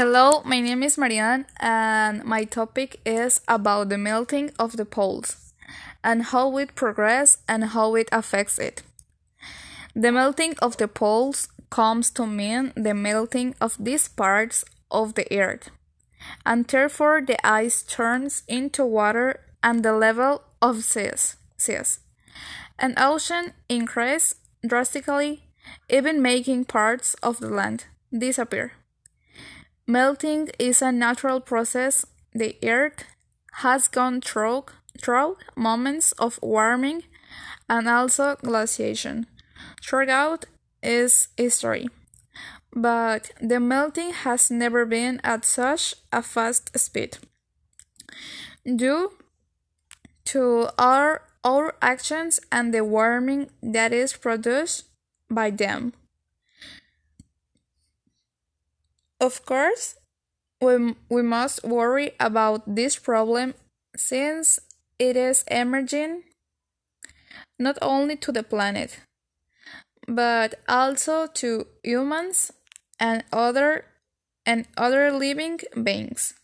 Hello, my name is Marianne, and my topic is about the melting of the poles and how it progresses and how it affects it. The melting of the poles comes to mean the melting of these parts of the earth, and therefore the ice turns into water and the level of seas. seas. An ocean increases drastically, even making parts of the land disappear. Melting is a natural process. The Earth has gone through, through moments of warming and also glaciation throughout its history. But the melting has never been at such a fast speed. Due to our, our actions and the warming that is produced by them. Of course, we, we must worry about this problem since it is emerging not only to the planet but also to humans and other and other living beings.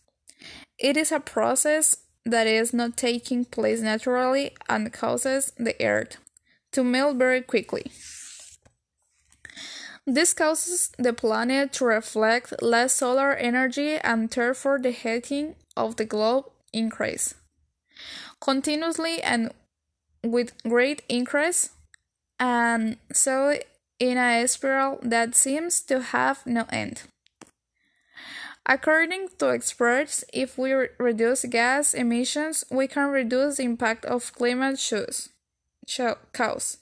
It is a process that is not taking place naturally and causes the earth to melt very quickly. This causes the planet to reflect less solar energy and therefore the heating of the globe increase continuously and with great increase and so in a spiral that seems to have no end. According to experts, if we re reduce gas emissions, we can reduce the impact of climate change. Cause.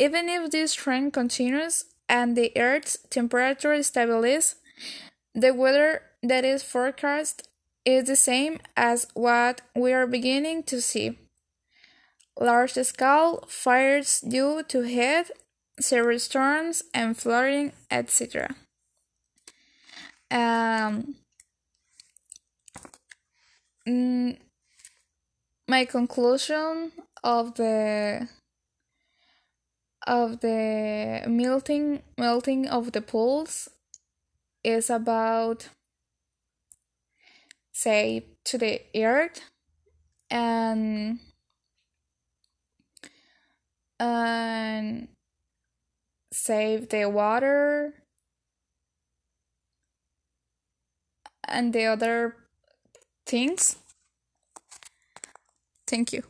Even if this trend continues and the Earth's temperature stabilizes, the weather that is forecast is the same as what we are beginning to see. Large scale fires due to heat, severe storms, and flooding, etc. Um, mm, my conclusion of the of the melting melting of the poles is about say to the earth and and save the water and the other things. Thank you